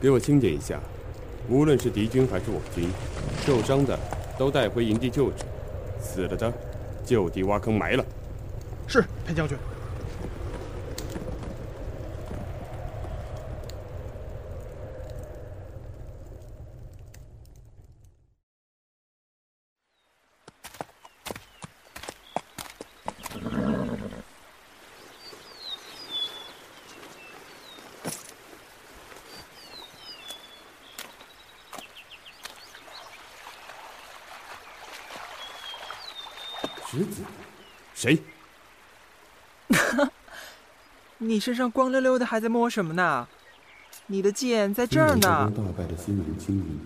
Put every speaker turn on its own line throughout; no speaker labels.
给我清点一下，无论是敌军还是我军，受伤的都带回营地救治，死了的就地挖坑埋了。
是，裴将军。
石子，谁？
你身上光溜溜的，还在摸什么呢？你的剑在这儿呢。
大败的心明轻盈，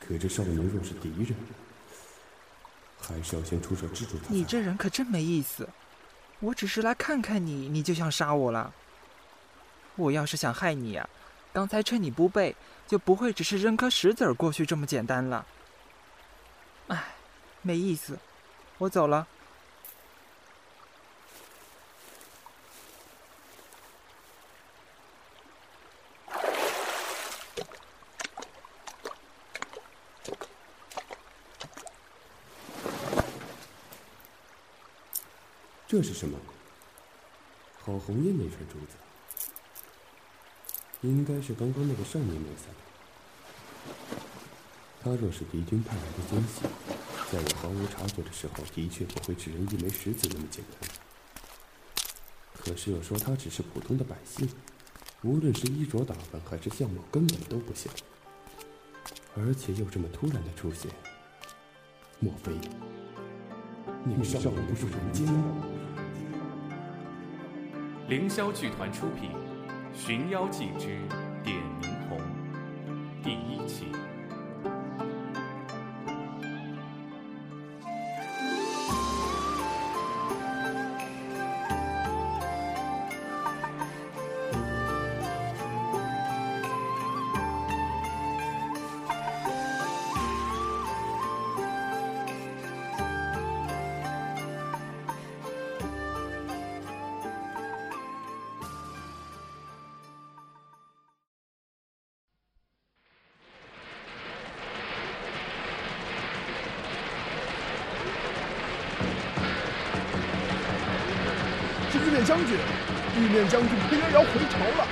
可这少年若是敌人，还是要先出手制住他。
你这人可真没意思！我只是来看看你，你就想杀我了？我要是想害你啊，刚才趁你不备，就不会只是扔颗石子儿过去这么简单了。哎，没意思。我走了。
这是什么？好红艳那串珠子，应该是刚刚那个少年留下的。他若是敌军派来的奸细。在我毫无察觉的时候，的确不会只扔一枚石子那么简单。可是又说他只是普通的百姓，无论是衣着打扮还是相貌，根本都不像。而且又这么突然的出现，莫非你们少不住人间？
凌霄剧团出品，《寻妖记之
面将军，玉面将军裴元尧回朝了。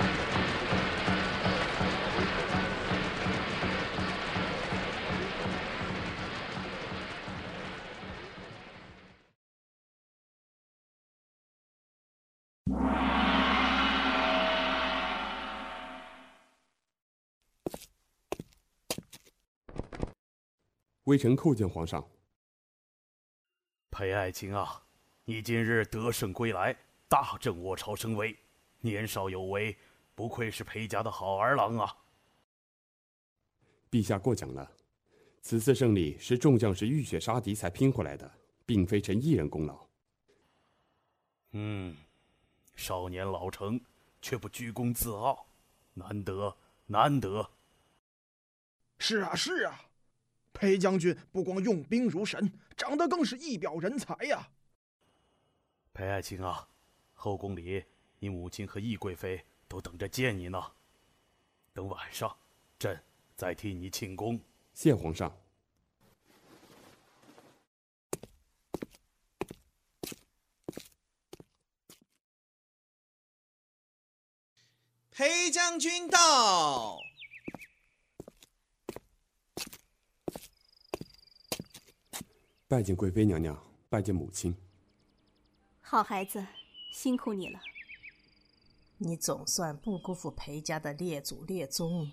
微臣叩见皇上。
裴爱卿啊，你今日得胜归来。大振我朝声威，年少有为，不愧是裴家的好儿郎啊！
陛下过奖了，此次胜利是众将士浴血杀敌才拼回来的，并非臣一人功劳。
嗯，少年老成，却不居功自傲，难得难得。
是啊是啊，裴将军不光用兵如神，长得更是一表人才呀！
裴爱卿啊！后宫里，你母亲和懿贵妃都等着见你呢。等晚上，朕再替你庆功。
谢皇上。
裴将军到。
拜见贵妃娘娘，拜见母亲。
好孩子。辛苦你了，
你总算不辜负裴家的列祖列宗。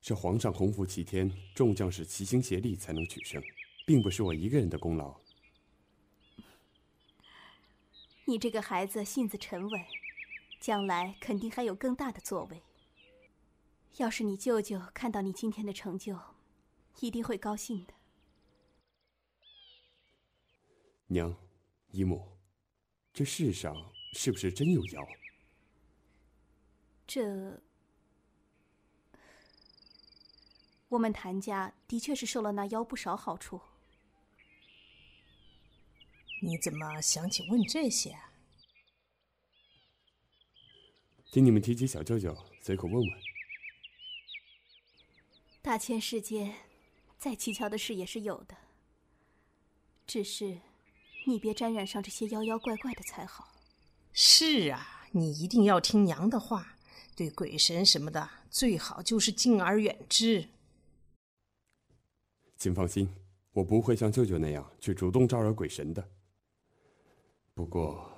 是皇上洪福齐天，众将士齐心协力才能取胜，并不是我一个人的功劳。
你这个孩子性子沉稳，将来肯定还有更大的作为。要是你舅舅看到你今天的成就，一定会高兴的。
娘，姨母。这世上是不是真有妖？
这，我们谭家的确是受了那妖不少好处。
你怎么想起问这些？
啊听你们提起小舅舅，随口问问。
大千世界，再蹊跷的事也是有的。只是，你别沾染上这些妖妖怪怪的才好。
是啊，你一定要听娘的话，对鬼神什么的，最好就是敬而远之。
请放心，我不会像舅舅那样去主动招惹鬼神的。不过，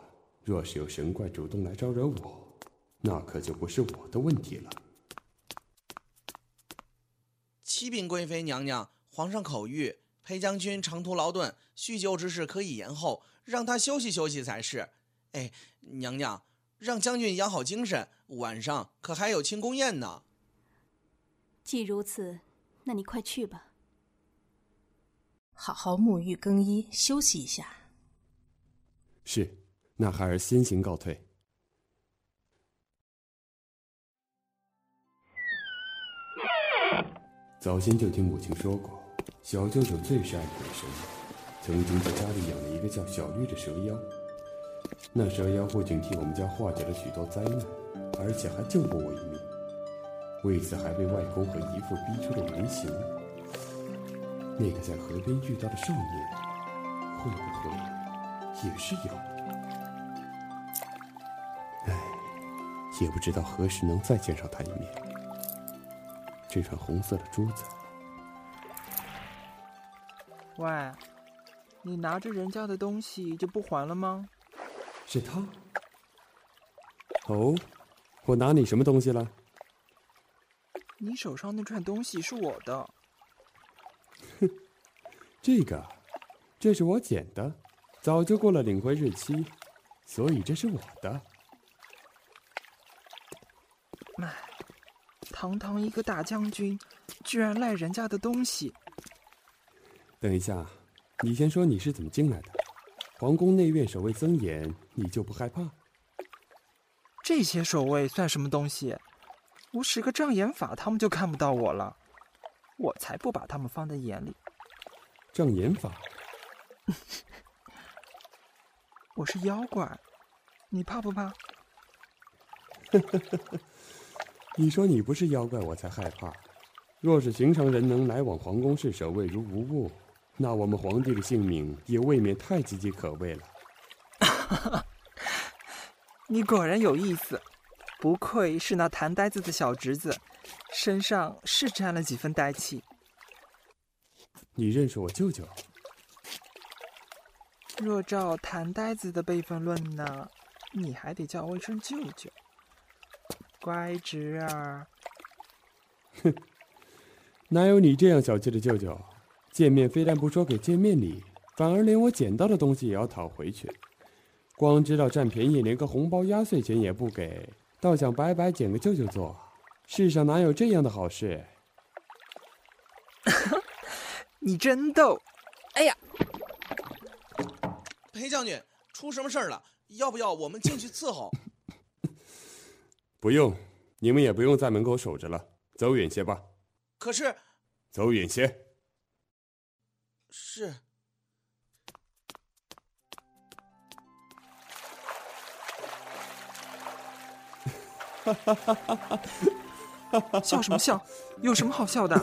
若是有神怪主动来招惹我，那可就不是我的问题了。
启禀贵妃娘娘，皇上口谕，裴将军长途劳顿，叙旧之事可以延后，让他休息休息才是。哎，娘娘，让将军养好精神，晚上可还有庆功宴呢。
既如此，那你快去吧。
好好沐浴更衣，休息一下。
是，那孩儿先行告退。早先就听母亲说过，小舅舅最是爱鬼神，曾经在家里养了一个叫小绿的蛇妖。那蛇妖不仅替我们家化解了许多灾难，而且还救过我一命。为此还被外公和姨父逼出了原形。那个在河边遇到的少年，会不会也是妖？唉，也不知道何时能再见上他一面。这串红色的珠子，
喂，你拿着人家的东西就不还了吗？
是他。哦，我拿你什么东西了？
你手上那串东西是我的。
哼，这个，这是我捡的，早就过了领回日期，所以这是我的。
唉，堂堂一个大将军，居然赖人家的东西。
等一下，你先说你是怎么进来的？皇宫内院守卫森严，你就不害怕？
这些守卫算什么东西？我使个障眼法，他们就看不到我了。我才不把他们放在眼里。
障眼法？
我是妖怪，你怕不怕？
你说你不是妖怪，我才害怕。若是寻常人能来往皇宫视守卫如无物，那我们皇帝的性命也未免太岌岌可危了。
你果然有意思，不愧是那谭呆子的小侄子，身上是沾了几分呆气。
你认识我舅舅？
若照谭呆子的辈分论呢，你还得叫我一声舅舅。乖侄儿。
哼，哪有你这样小气的舅舅？见面非但不说给见面礼，反而连我捡到的东西也要讨回去。光知道占便宜，连个红包压岁钱也不给，倒想白白捡个舅舅做。世上哪有这样的好事？
你真逗！哎呀，
裴将军，出什么事儿了？要不要我们进去伺候？
不用，你们也不用在门口守着了，走远些吧。
可是，
走远些。
是。
哈哈哈哈哈！
笑什么笑？有什么好笑的？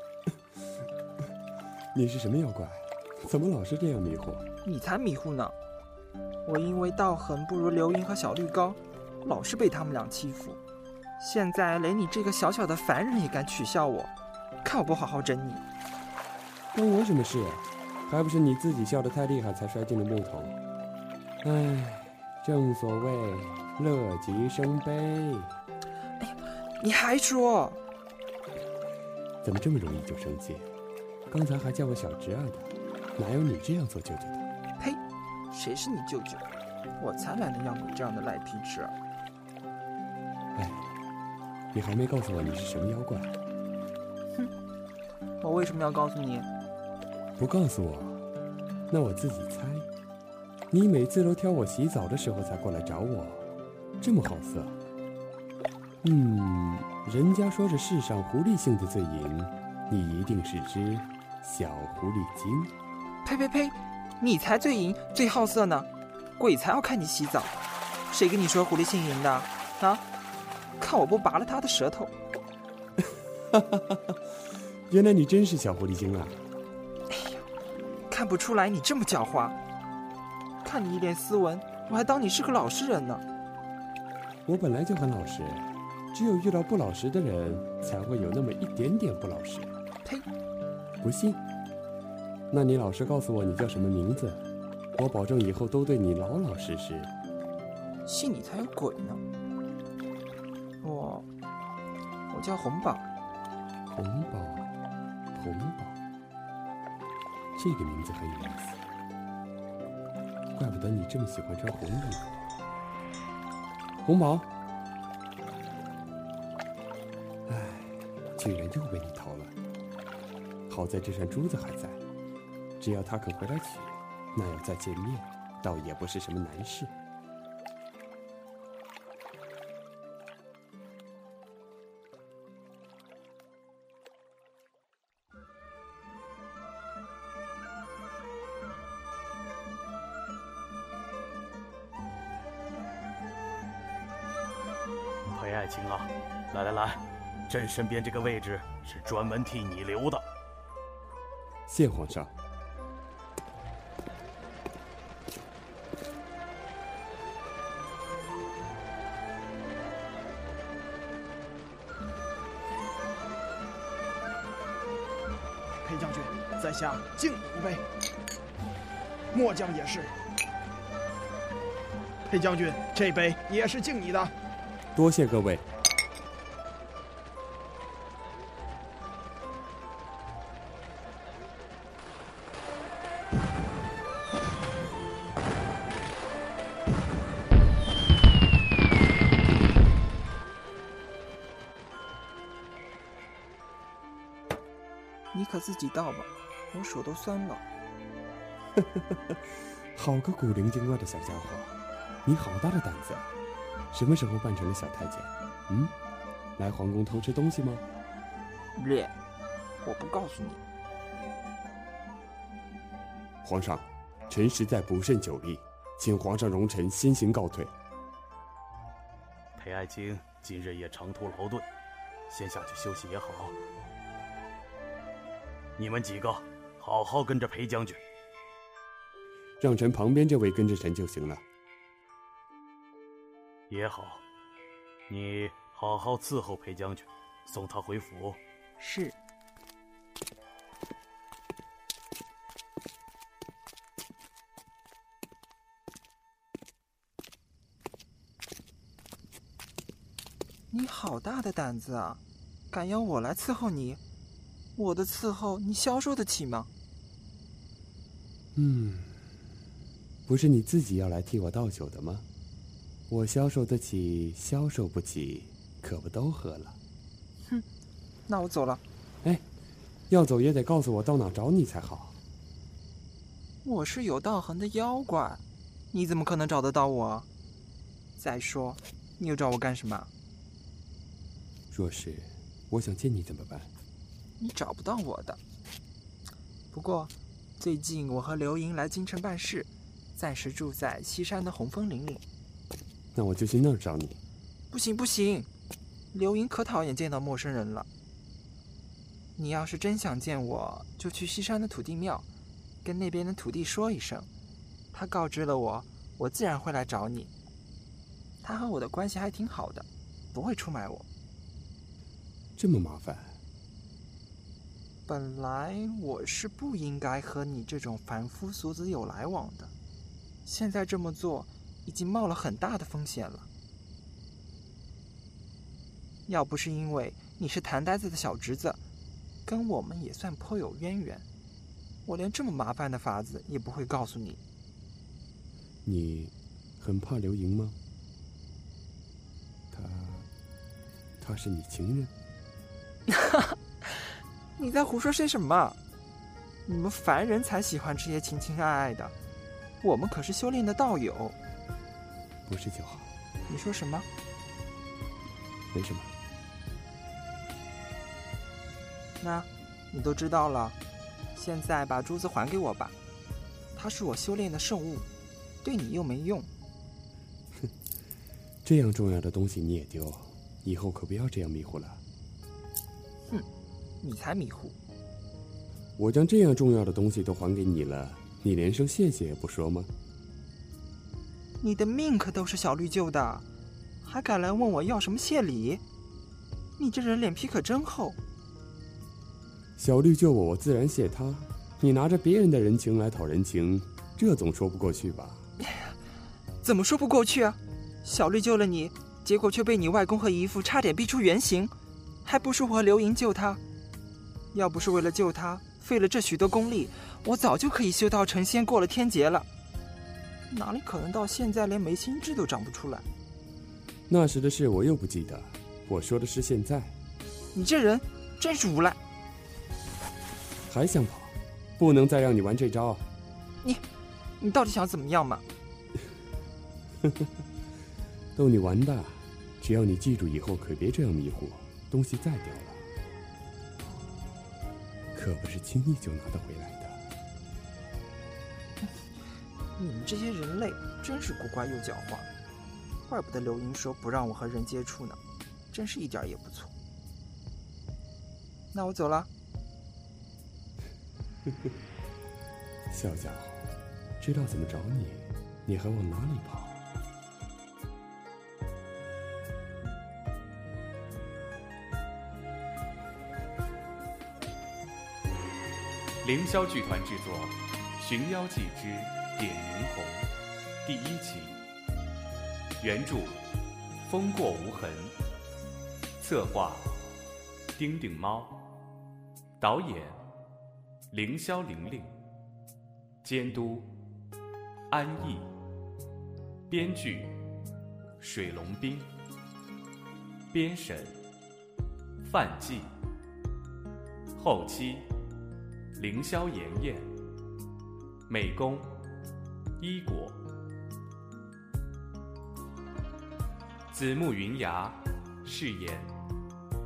你是什么妖怪？怎么老是这样迷糊？
你才迷糊呢！我因为道行不如刘英和小绿高，老是被他们俩欺负。现在连你这个小小的凡人也敢取笑我，看我不好好整你！
关我什么事？还不是你自己笑得太厉害才摔进了木桶。唉，正所谓乐极生悲。
哎呀，你还说？
怎么这么容易就生气？刚才还叫我小侄儿的，哪有你这样做舅舅的？
呸！谁是你舅舅？我才懒得要你这样的赖皮侄儿。
哎，你还没告诉我你是什么妖怪？
哼，我为什么要告诉你？
不告诉我，那我自己猜。你每次都挑我洗澡的时候才过来找我，这么好色。嗯，人家说这世上狐狸性子最淫，你一定是只小狐狸精。
呸呸呸！你才最淫最好色呢，鬼才要看你洗澡。谁跟你说狐狸性淫的？啊？看我不拔了他的舌头！
原来你真是小狐狸精啊！
看不出来你这么狡猾。看你一脸斯文，我还当你是个老实人呢。
我本来就很老实，只有遇到不老实的人，才会有那么一点点不老实。
呸！
不信？那你老实告诉我你叫什么名字，我保证以后都对你老老实实。
信你才有鬼呢！我，我叫红宝。
红宝，红宝，这个名字很有意思。怪不得你这么喜欢穿红衣服。红毛，唉，竟然又被你偷了。好在这串珠子还在，只要他肯回来取，那要再见面，倒也不是什么难事。
朕身边这个位置是专门替你留的。
谢皇上。
裴将军，在下敬你一杯。末将也是。裴将军，这杯也是敬你的。
多谢各位。
可自己倒吧，我手都酸了。
好个古灵精怪的小家伙，你好大的胆子！什么时候扮成了小太监？嗯，来皇宫偷吃东西吗？
略，我不告诉你。
皇上，臣实在不胜酒力，请皇上容臣先行告退。
裴爱卿今日也长途劳顿，先下去休息也好。你们几个好好跟着裴将军，
让臣旁边这位跟着臣就行了。
也好，你好好伺候裴将军，送他回府。
是。你好大的胆子啊！敢要我来伺候你？我的伺候你消受得起吗？
嗯，不是你自己要来替我倒酒的吗？我消受得起，消受不起，可不都喝了？
哼，那我走了。
哎，要走也得告诉我到哪找你才好。
我是有道行的妖怪，你怎么可能找得到我？再说，你又找我干什么？
若是我想见你怎么办？
你找不到我的。不过，最近我和刘莹来京城办事，暂时住在西山的红枫林里。
那我就去那儿找你。
不行不行，刘莹可讨厌见到陌生人了。你要是真想见我，就去西山的土地庙，跟那边的土地说一声，他告知了我，我自然会来找你。他和我的关系还挺好的，不会出卖我。
这么麻烦？
本来我是不应该和你这种凡夫俗子有来往的，现在这么做已经冒了很大的风险了。要不是因为你是谭呆子的小侄子，跟我们也算颇有渊源，我连这么麻烦的法子也不会告诉你。
你很怕刘盈吗？他，他是你情人？
你在胡说些什么？你们凡人才喜欢这些情情爱爱的，我们可是修炼的道友。
不是就好。
你说什么？
没什么。
那，你都知道了。现在把珠子还给我吧，它是我修炼的圣物，对你又没用。
哼，这样重要的东西你也丢，以后可不要这样迷糊了。
哼，你才迷糊。
我将这样重要的东西都还给你了，你连声谢谢也不说吗？
你的命可都是小绿救的，还敢来问我要什么谢礼？你这人脸皮可真厚。
小绿救我，我自然谢他。你拿着别人的人情来讨人情，这总说不过去吧？
怎么说不过去啊？小绿救了你，结果却被你外公和姨父差点逼出原形，还不是我和刘莹救他？要不是为了救他，费了这许多功力，我早就可以修道成仙，过了天劫了。哪里可能到现在连眉心痣都长不出来？
那时的事我又不记得，我说的是现在。
你这人真是无赖！
还想跑？不能再让你玩这招！
你，你到底想怎么样嘛？
逗你玩的，只要你记住以后可别这样迷糊，东西再掉了，可不是轻易就拿得回来的。
你们这些人类真是古怪又狡猾，怪不得刘英说不让我和人接触呢，真是一点也不错。那我走了。
小家伙，知道怎么找你，你还往哪里跑？
凌霄剧团制作《寻妖记之点霓虹》第一集，原著风过无痕，策划丁丁猫，导演凌霄玲玲，监督安逸，编剧水龙冰，编审范季，后期。凌霄妍妍，美工。一果，紫木云崖。饰演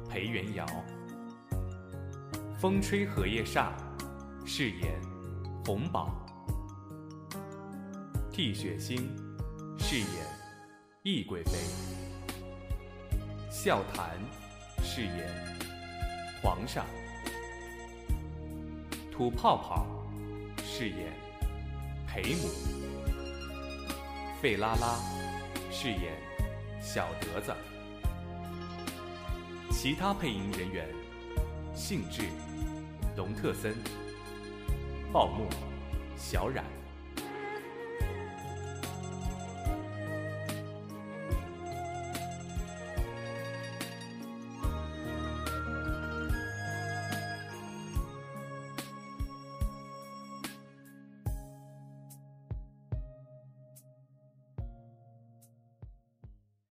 裴元瑶，风吹荷叶煞。饰演红宝，替雪星。饰演懿贵妃，笑谈。饰演皇上。吐泡泡饰演裴母，费拉拉饰演小德子，其他配音人员：兴致、龙特森、鲍默、小冉。